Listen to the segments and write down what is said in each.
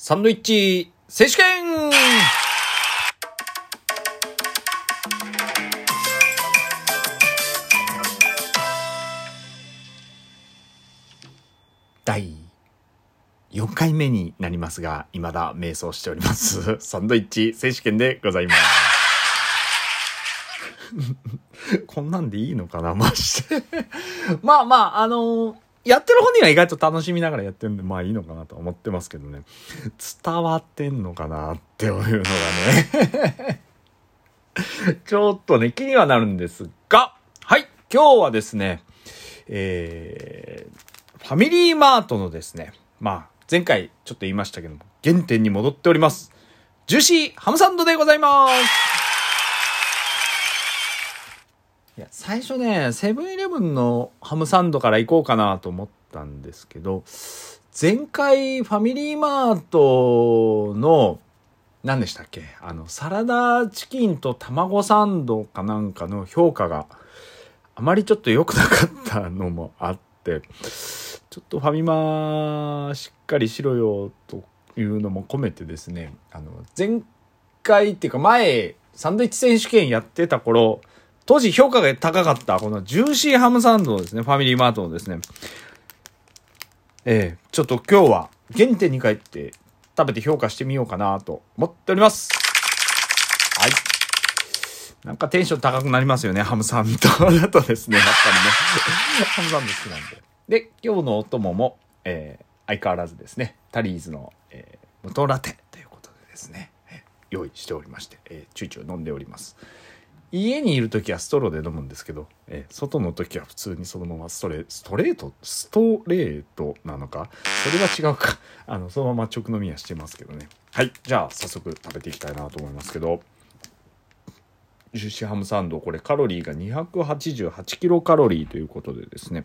サンドイッチ選手権第4回目になりますが、未だ瞑想しております。サンドイッチ選手権でございます。こんなんでいいのかなマジで。まあまあ、あのーやってる本人は意外と楽しみながらやってるんで、まあいいのかなと思ってますけどね。伝わってんのかなっていうのがね。ちょっとね、気にはなるんですが、はい、今日はですね、えー、ファミリーマートのですね、まあ、前回ちょっと言いましたけども、原点に戻っております。ジューシーハムサンドでございます。や、最初ね、セブンイレブンのハムサンドから行こうかなと思ったんですけど、前回ファミリーマートの、何でしたっけ？あの、サラダチキンと卵サンドかなんかの評価があまりちょっと良くなかったのもあって、ちょっとファミマしっかりしろよというのも込めてですね、あの、前回っていうか前、サンドイッチ選手権やってた頃、当時評価が高かった、このジューシーハムサンドですね、ファミリーマートのですね。ええちょっと今日は原点に帰って食べて評価してみようかなと思っております。はい。なんかテンション高くなりますよね、ハムサンドだとですね、やっぱりね。ハムサンド好きなんで。で、今日のお供も、えー相変わらずですね、タリーズの、えー、無糖ラテということでですね、用意しておりまして、えー、ちゅいちゅい飲んでおります。家にいる時はストローで飲むんですけど、え外の時は普通にそのままストレストレートストレートなのか？それは違うか。あのそのまま直飲みはしてますけどね。はいじゃあ早速食べていきたいなと思いますけど。ジューシーハムサンドこれカロリーが288キロカロリーということでですね。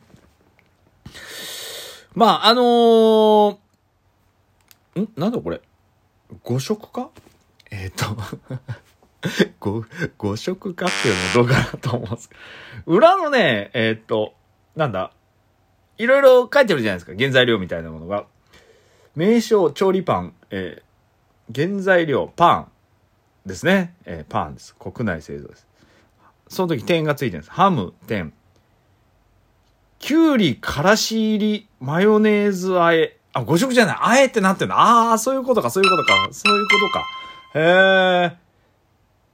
まああのー、ん？なんだこれ？5食か？えっ、と。ご、誤色かっていうのどうかなと思うんですけど。裏のね、えーっと、なんだ、いろいろ書いてるじゃないですか。原材料みたいなものが。名称、調理パン、えー原材料、パンですね。えーパンです。国内製造です。その時点がついてるんです。ハム、点。きゅうり、からし入り、マヨネーズあえ。あ、5色じゃない。あえってなってるの。ああ、そういうことか、そういうことか。そういうことか。へえ。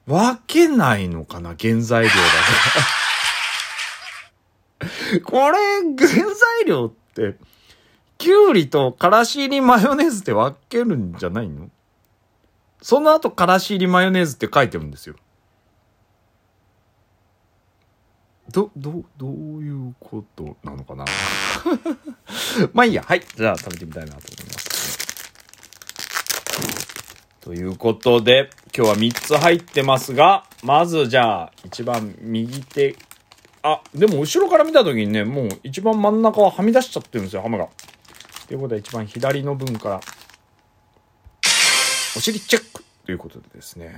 分けないのかな原材料だけ。これ、原材料って、きゅうりとからし入りマヨネーズって分けるんじゃないの？その後からし入りマヨネーズって書いてるんですよ。ど、ど、どういうことなのかな？まあいいや。はい。じゃあ食べてみたいなと思います。ということで、今日は3つ入ってますが、まずじゃあ、一番右手、あ、でも後ろから見た時にね、もう一番真ん中ははみ出しちゃってるんですよ、ハムが。ということで一番左の分から、お尻チェックということでですね、はい。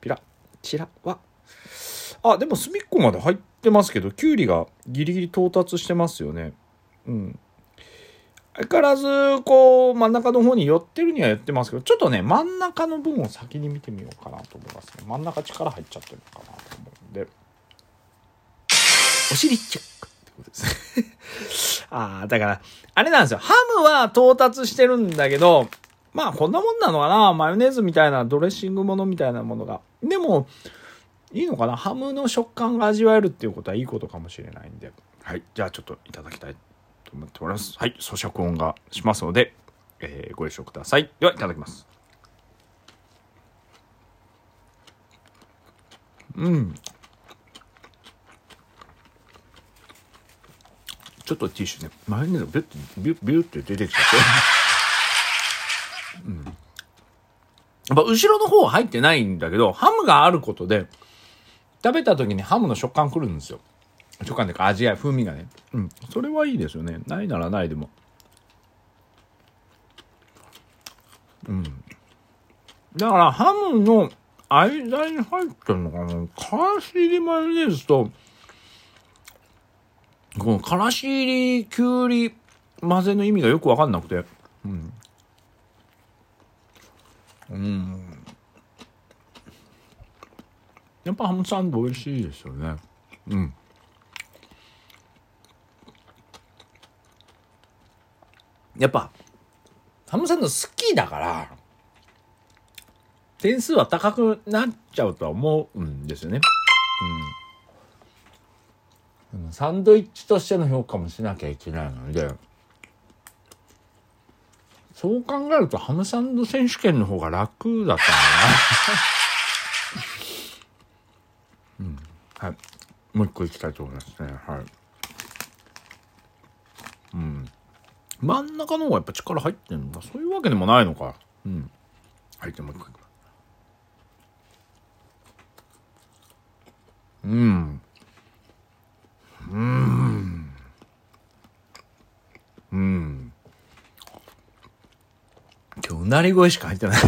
ピラ、チラは、あ、でも隅っこまで入ってますけど、キュウリがギリギリ到達してますよね。うん。相変わらず、こう、真ん中の方に寄ってるには寄ってますけど、ちょっとね、真ん中の分を先に見てみようかなと思いますね。真ん中力入っちゃってるのかなと思うんで。お尻チェックってことですね。ああ、だから、あれなんですよ。ハムは到達してるんだけど、まあ、こんなもんなのかな。マヨネーズみたいなドレッシングものみたいなものが。でも、いいのかなハムの食感が味わえるっていうことはいいことかもしれないんで。はい。じゃあちょっといただきたいと思っております。はい。咀嚼音がしますので、えーご了承ください。では、いただきます。うん。ちょっとティッシュね、マヨネーズがビュッて、ビュッ、ビュッて出てきちゃって。うん。やっぱ後ろの方は入ってないんだけど、ハムがあることで、食べた時にハムの食感くるんですよ。食感というか味や風味がね。うん。それはいいですよね。ないならないでも。うん。だからハムの間に入ってるのかなからし入りマヨネーズと、このからし入りきゅうり混ぜの意味がよくわかんなくて。うん。うん。やっぱハムサンド美味しいですよね。うん。やっぱ、ハムサンド好きだから、点数は高くなっちゃうとは思うんですよね。うん。サンドイッチとしての評価もしなきゃいけないので、そう考えるとハムサンド選手権の方が楽だったんだな。うん。はい。もう一個いきたいと思いますね。はい。うん。真ん中の方がやっぱ力入ってんのかそういうわけでもないのか。うん。はい、じゃあもう一個いきます。うん。うん。うん。今日うなり声しか入ってない。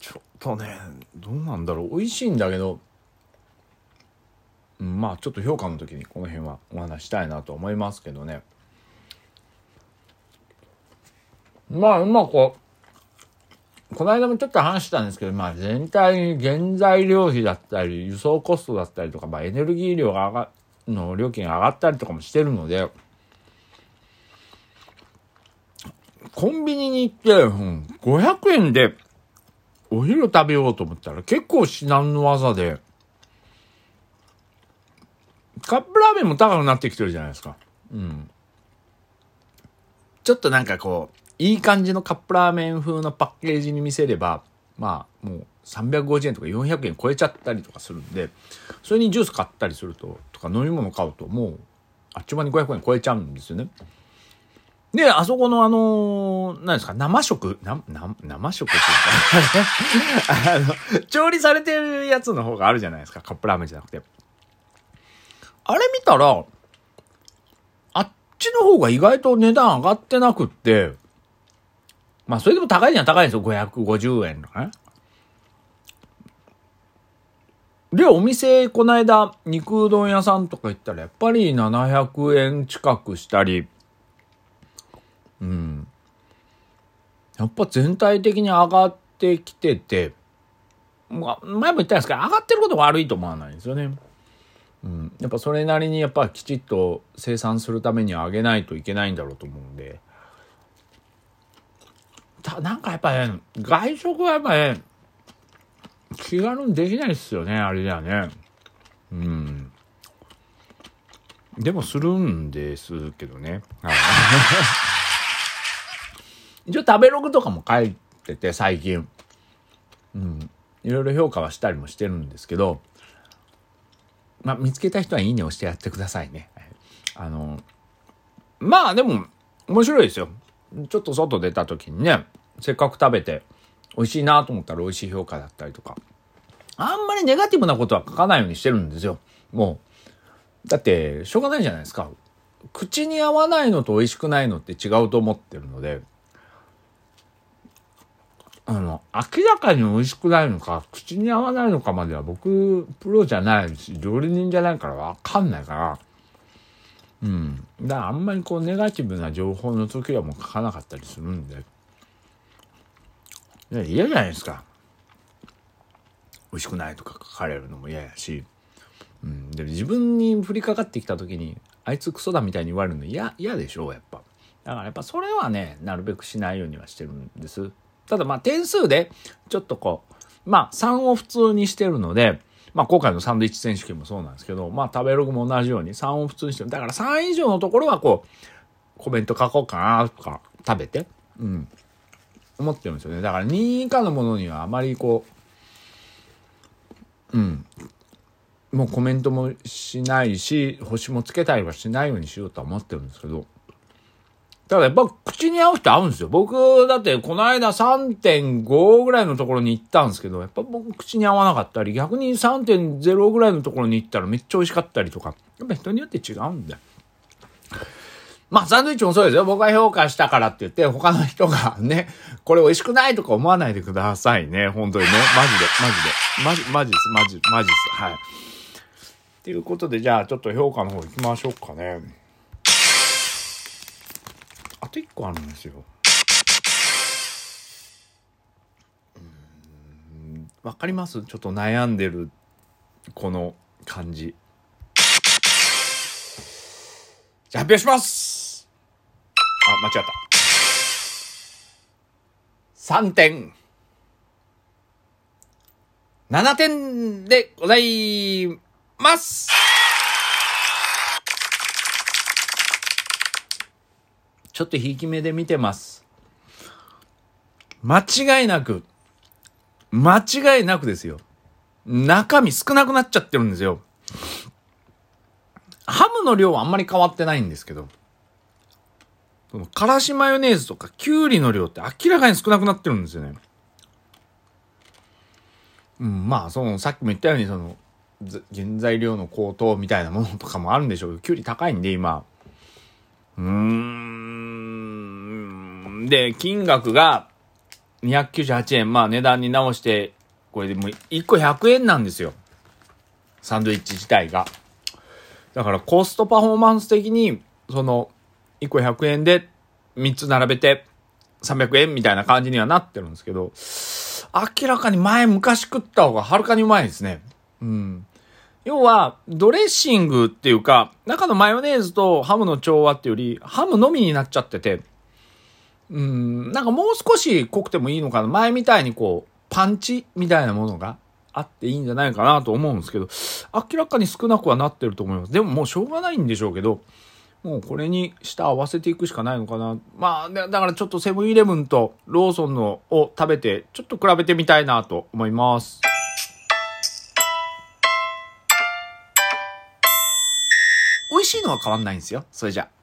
ちょっとね、どうなん。だろう。美味しいん。だけど、まあちょっと評価の時にこの辺はお話したいなと思いますけどね。まあう、まあこう、この間もちょっと話したんですけど、まあ全体に原材料費だったり、輸送コストだったりとか、まあエネルギー量が上が、の料金が上がったりとかもしてるので、コンビニに行って、うん、500円でお昼食べようと思ったら結構至難の技で、カップラーメンも高くなってきてるじゃないですか。うん。ちょっとなんかこう、いい感じのカップラーメン風のパッケージに見せれば、まあもう350円とか400円超えちゃったりとかするんで、それにジュース買ったりすると、とか飲み物買うともう、あっちゅう間に500円超えちゃうんですよね。で、あそこのあのー、何ですか、生食、な、な、生食っていうか、あの、調理されてるやつの方があるじゃないですか、カップラーメンじゃなくて。あれ見たら、あっちの方が意外と値段上がってなくって、まあそれでも高いには高いんですよ、550円とかね。で、お店、この間、肉うどん屋さんとか行ったら、やっぱり700円近くしたり、うん。やっぱ全体的に上がってきてて、まあ、前も言ったんですけど、上がってることが悪いと思わないんですよね。うん。やっぱそれなりにやっぱきちっと生産するためには上げないといけないんだろうと思うんで。たなんかやっぱね、外食はやっぱね、気軽にできないっすよね、あれじゃね。うん。でもするんですけどね。一応食べログとかも書いてて、最近。うん。いろいろ評価はしたりもしてるんですけど、まあ、見つけた人はいいねをしてやってくださいね。あの、まあでも、面白いですよ。ちょっと外出た時にね、せっかく食べて、美味しいなと思ったら美味しい評価だったりとか。あんまりネガティブなことは書かないようにしてるんですよ。もう。だって、しょうがないじゃないですか。口に合わないのと美味しくないのって違うと思ってるので、あの、明らかに美味しくないのか、口に合わないのかまでは僕、プロじゃないし、料理人じゃないからわかんないから、うん。だからあんまりこう、ネガティブな情報の時はもう書かなかったりするんで、ね嫌じゃないですか。美味しくないとか書かれるのも嫌やし、うん。で、自分に降りかかってきた時に、あいつクソだみたいに言われるの嫌、嫌でしょ、やっぱ。だからやっぱそれはね、なるべくしないようにはしてるんです。ただまあ点数で、ちょっとこう、まあ3を普通にしてるので、まあ今回のサンドイッチ選手権もそうなんですけど、まあ食べログも同じように3を普通にしてる。だから3以上のところはこう、コメント書こうかなとか、食べて、うん、思ってるんですよね。だから2以下のものにはあまりこう、うん、もうコメントもしないし、星もつけたりはしないようにしようとは思ってるんですけど、ただやっぱ口に合う人合うんですよ。僕、だってこの間3.5ぐらいのところに行ったんですけど、やっぱ僕口に合わなかったり、逆に3.0ぐらいのところに行ったらめっちゃ美味しかったりとか、やっぱ人によって違うんだよ。まあ、サンドイッチもそうですよ。僕が評価したからって言って、他の人がね、これ美味しくないとか思わないでくださいね。本当にね。マジで、マジで。マジ、マジです。マジ、マジです。はい。っていうことで、じゃあちょっと評価の方行きましょうかね。あと1個あるんですよ。わかります？ちょっと悩んでる、この感じ。じゃあ発表しますあ、間違った。3点。7点でございますちょっとひいき目で見てます。間違いなく、間違いなくですよ。中身少なくなっちゃってるんですよ。ハムの量はあんまり変わってないんですけど、そのからしマヨネーズとかきゅうりの量って明らかに少なくなってるんですよね。うん、まあ、その、さっきも言ったように、その、原材料の高騰みたいなものとかもあるんでしょうけど、きゅうり高いんで、今。うーん。で、金額が298円。まあ、値段に直して、これでも1個100円なんですよ。サンドイッチ自体が。だからコストパフォーマンス的に、その、1個100円で3つ並べて300円みたいな感じにはなってるんですけど、明らかに前昔食った方がはるかにうまいですね。うん。要は、ドレッシングっていうか、中のマヨネーズとハムの調和っていうより、ハムのみになっちゃってて、うん、なんかもう少し濃くてもいいのかな。前みたいにこう、パンチみたいなものがあっていいんじゃないかなと思うんですけど、明らかに少なくはなってると思います。でももうしょうがないんでしょうけど、もうこれに舌合わせていくしかないのかな。まあ、だからちょっとセブンイレブンとローソンのを食べて、ちょっと比べてみたいなと思います。美味しいのは変わんないんですよ。それじゃあ。